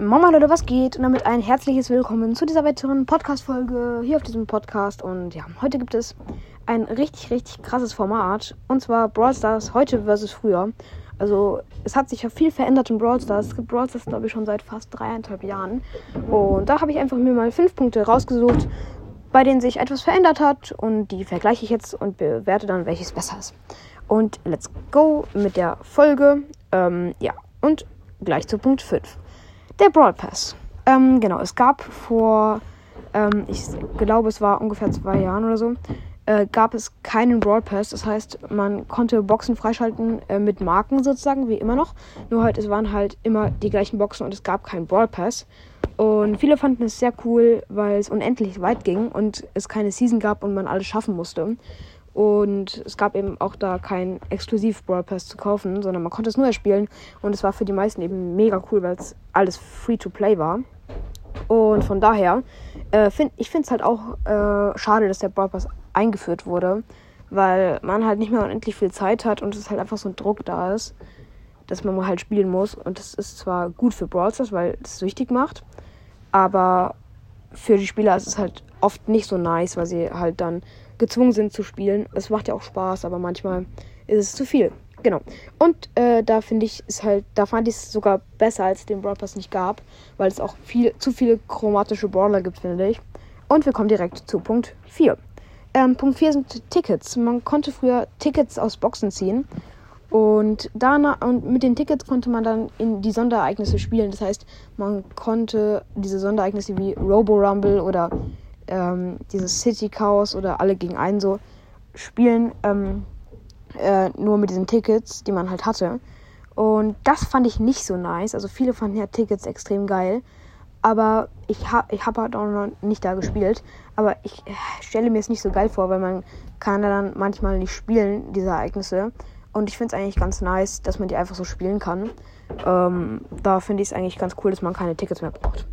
Mama Leute, was geht? Und damit ein herzliches Willkommen zu dieser weiteren Podcast-Folge hier auf diesem Podcast. Und ja, heute gibt es ein richtig, richtig krasses Format. Und zwar Brawl Stars heute versus früher. Also, es hat sich ja viel verändert in Brawl Stars. Es gibt Brawl Stars, glaube ich, schon seit fast dreieinhalb Jahren. Und da habe ich einfach mir mal fünf Punkte rausgesucht, bei denen sich etwas verändert hat. Und die vergleiche ich jetzt und bewerte dann, welches besser ist. Und let's go mit der Folge. Ähm, ja, und gleich zu Punkt 5. Der Brawl Pass. Ähm, genau, es gab vor, ähm, ich glaube, es war ungefähr zwei Jahren oder so, äh, gab es keinen Brawl Pass. Das heißt, man konnte Boxen freischalten äh, mit Marken sozusagen, wie immer noch. Nur halt, es waren halt immer die gleichen Boxen und es gab keinen Brawl Pass. Und viele fanden es sehr cool, weil es unendlich weit ging und es keine Season gab und man alles schaffen musste. Und es gab eben auch da keinen exklusiv Brawl Pass zu kaufen, sondern man konnte es nur erspielen. Und es war für die meisten eben mega cool, weil es alles free to play war. Und von daher, äh, find, ich finde es halt auch äh, schade, dass der Brawl Pass eingeführt wurde, weil man halt nicht mehr unendlich viel Zeit hat und es halt einfach so ein Druck da ist, dass man mal halt spielen muss. Und das ist zwar gut für Brawl Stars, weil es süchtig macht, aber für die Spieler ist es halt oft nicht so nice, weil sie halt dann gezwungen sind zu spielen. Es macht ja auch Spaß, aber manchmal ist es zu viel. Genau. Und äh, da finde ich es halt, da fand ich es sogar besser, als es den Brawl Pass nicht gab, weil es auch viel, zu viele chromatische Brawler gibt, finde ich. Und wir kommen direkt zu Punkt 4. Ähm, Punkt 4 sind Tickets. Man konnte früher Tickets aus Boxen ziehen. Und, danach, und mit den Tickets konnte man dann in die Sonderereignisse spielen. Das heißt, man konnte diese Sonderereignisse wie Robo Rumble oder ähm, dieses City Chaos oder alle gegen einen so spielen, ähm, äh, nur mit diesen Tickets, die man halt hatte. Und das fand ich nicht so nice. Also viele fanden ja Tickets extrem geil. Aber ich habe ich hab halt auch noch nicht da gespielt. Aber ich äh, stelle mir es nicht so geil vor, weil man kann dann manchmal nicht spielen, diese Ereignisse. Und ich finde es eigentlich ganz nice, dass man die einfach so spielen kann. Ähm, da finde ich es eigentlich ganz cool, dass man keine Tickets mehr braucht.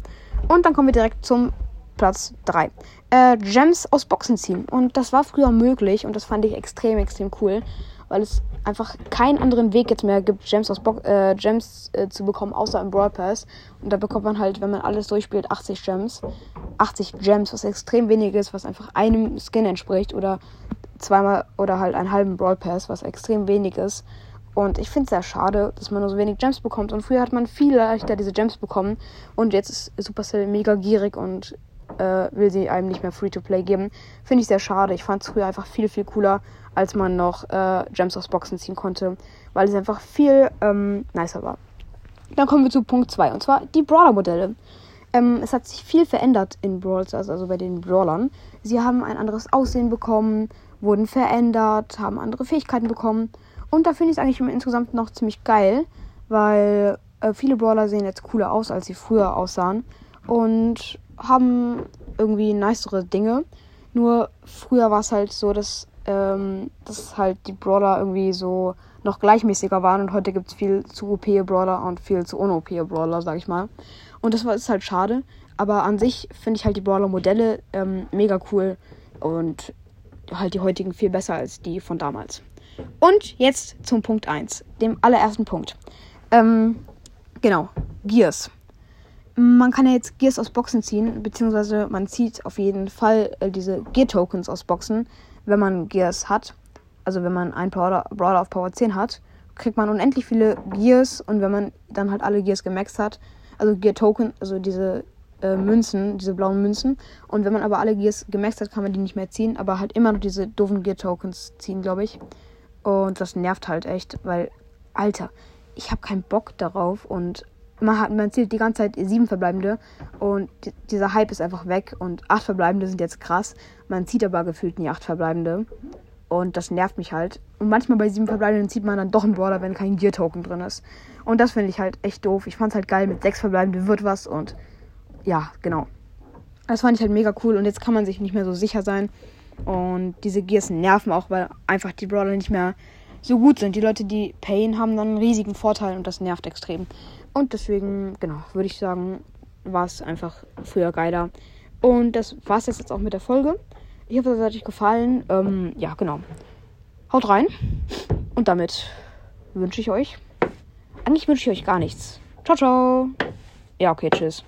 Und dann kommen wir direkt zum Platz 3. Äh, Gems aus Boxen ziehen. Und das war früher möglich und das fand ich extrem, extrem cool, weil es einfach keinen anderen Weg jetzt mehr gibt, Gems, aus Bo äh, Gems äh, zu bekommen, außer im Brawl Pass. Und da bekommt man halt, wenn man alles durchspielt, 80 Gems. 80 Gems, was extrem wenig ist, was einfach einem Skin entspricht oder zweimal oder halt einen halben Brawl Pass, was extrem wenig ist. Und ich finde es sehr schade, dass man nur so wenig Gems bekommt. Und früher hat man viel leichter diese Gems bekommen. Und jetzt ist Supercell mega gierig und äh, will sie einem nicht mehr Free-to-Play geben. Finde ich sehr schade. Ich fand es früher einfach viel, viel cooler, als man noch äh, Gems aus Boxen ziehen konnte, weil es einfach viel ähm, nicer war. Dann kommen wir zu Punkt 2 und zwar die Brawler-Modelle. Ähm, es hat sich viel verändert in Brawl Stars, also bei den Brawlern. Sie haben ein anderes Aussehen bekommen, wurden verändert, haben andere Fähigkeiten bekommen. Und da finde ich es eigentlich insgesamt noch ziemlich geil, weil äh, viele Brawler sehen jetzt cooler aus, als sie früher aussahen. Und haben irgendwie nicere Dinge. Nur früher war es halt so, dass, ähm, dass halt die Brawler irgendwie so noch gleichmäßiger waren und heute gibt es viel zu OP Brawler und viel zu un-OP Brawler, sag ich mal. Und das ist halt schade. Aber an sich finde ich halt die Brawler-Modelle ähm, mega cool und halt die heutigen viel besser als die von damals. Und jetzt zum Punkt 1, dem allerersten Punkt. Ähm, genau, Gears man kann ja jetzt Gears aus Boxen ziehen, beziehungsweise man zieht auf jeden Fall äh, diese Gear-Tokens aus Boxen, wenn man Gears hat. Also wenn man einen Brawler, Brawler auf Power 10 hat, kriegt man unendlich viele Gears und wenn man dann halt alle Gears gemaxt hat, also Gear-Token, also diese äh, Münzen, diese blauen Münzen. Und wenn man aber alle Gears gemaxt hat, kann man die nicht mehr ziehen, aber halt immer noch diese doofen Gear-Tokens ziehen, glaube ich. Und das nervt halt echt, weil, Alter, ich habe keinen Bock darauf und man, hat, man zählt die ganze Zeit sieben Verbleibende und dieser Hype ist einfach weg und acht Verbleibende sind jetzt krass. Man zieht aber gefühlt nie acht Verbleibende und das nervt mich halt. Und manchmal bei sieben Verbleibenden zieht man dann doch einen Brawler, wenn kein Gear-Token drin ist. Und das finde ich halt echt doof. Ich fand es halt geil, mit sechs Verbleibende wird was und ja, genau. Das fand ich halt mega cool und jetzt kann man sich nicht mehr so sicher sein. Und diese Gears nerven auch, weil einfach die Brawler nicht mehr so gut sind. Die Leute, die Pain haben dann einen riesigen Vorteil und das nervt extrem. Und deswegen, genau, würde ich sagen, war es einfach früher geiler. Und das war es jetzt auch mit der Folge. Ich hoffe, es hat euch gefallen. Ähm, ja, genau. Haut rein. Und damit wünsche ich euch. Eigentlich wünsche ich euch gar nichts. Ciao, ciao. ja, okay, tschüss.